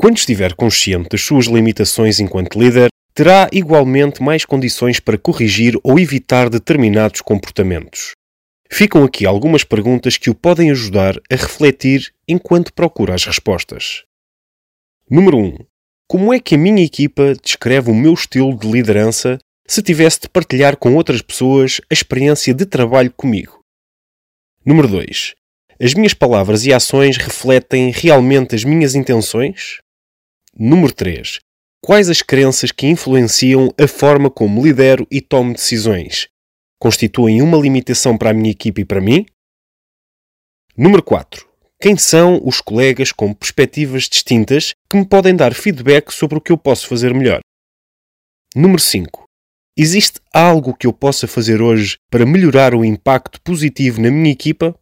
Quando estiver consciente das suas limitações enquanto líder, terá igualmente mais condições para corrigir ou evitar determinados comportamentos. Ficam aqui algumas perguntas que o podem ajudar a refletir enquanto procura as respostas. Número 1. Como é que a minha equipa descreve o meu estilo de liderança se tivesse de partilhar com outras pessoas a experiência de trabalho comigo? Número 2. As minhas palavras e ações refletem realmente as minhas intenções? Número 3. Quais as crenças que influenciam a forma como lidero e tomo decisões? Constituem uma limitação para a minha equipe e para mim? Número 4. Quem são os colegas com perspectivas distintas que me podem dar feedback sobre o que eu posso fazer melhor? Número 5. Existe algo que eu possa fazer hoje para melhorar o impacto positivo na minha equipa